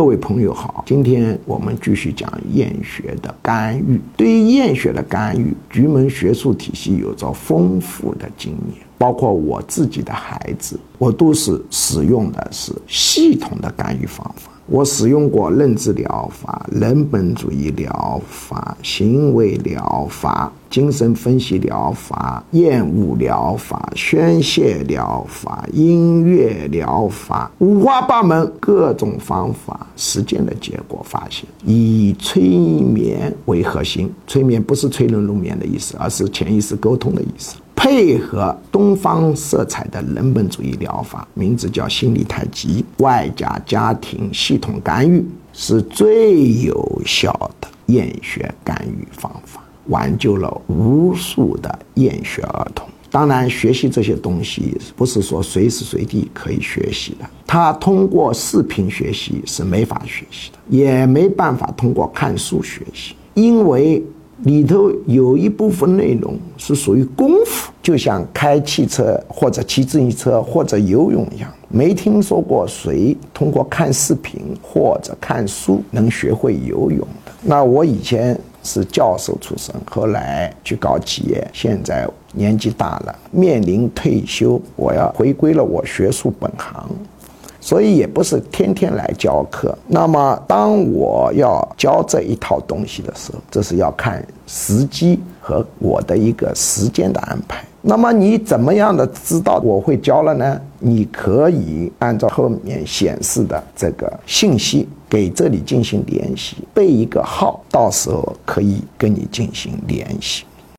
各位朋友好，今天我们继续讲厌学的干预。对于厌学的干预，局门学术体系有着丰富的经验，包括我自己的孩子，我都是使用的是系统的干预方法。我使用过认知疗法、人本主义疗法、行为疗法、精神分析疗法、厌恶疗法、宣泄疗法、音乐疗法，五花八门，各种方法。实践的结果发现，以催眠为核心，催眠不是催人入眠的意思，而是潜意识沟通的意思。配合东方色彩的人本主义疗法，名字叫心理太极，外加家庭系统干预，是最有效的厌学干预方法，挽救了无数的厌学儿童。当然，学习这些东西不是说随时随地可以学习的，他通过视频学习是没法学习的，也没办法通过看书学习，因为。里头有一部分内容是属于功夫，就像开汽车或者骑自行车或者游泳一样，没听说过谁通过看视频或者看书能学会游泳的。那我以前是教授出身，后来去搞企业，现在年纪大了，面临退休，我要回归了我学术本行。所以也不是天天来教课。那么，当我要教这一套东西的时候，这是要看时机和我的一个时间的安排。那么，你怎么样的知道我会教了呢？你可以按照后面显示的这个信息给这里进行联系，备一个号，到时候可以跟你进行联系。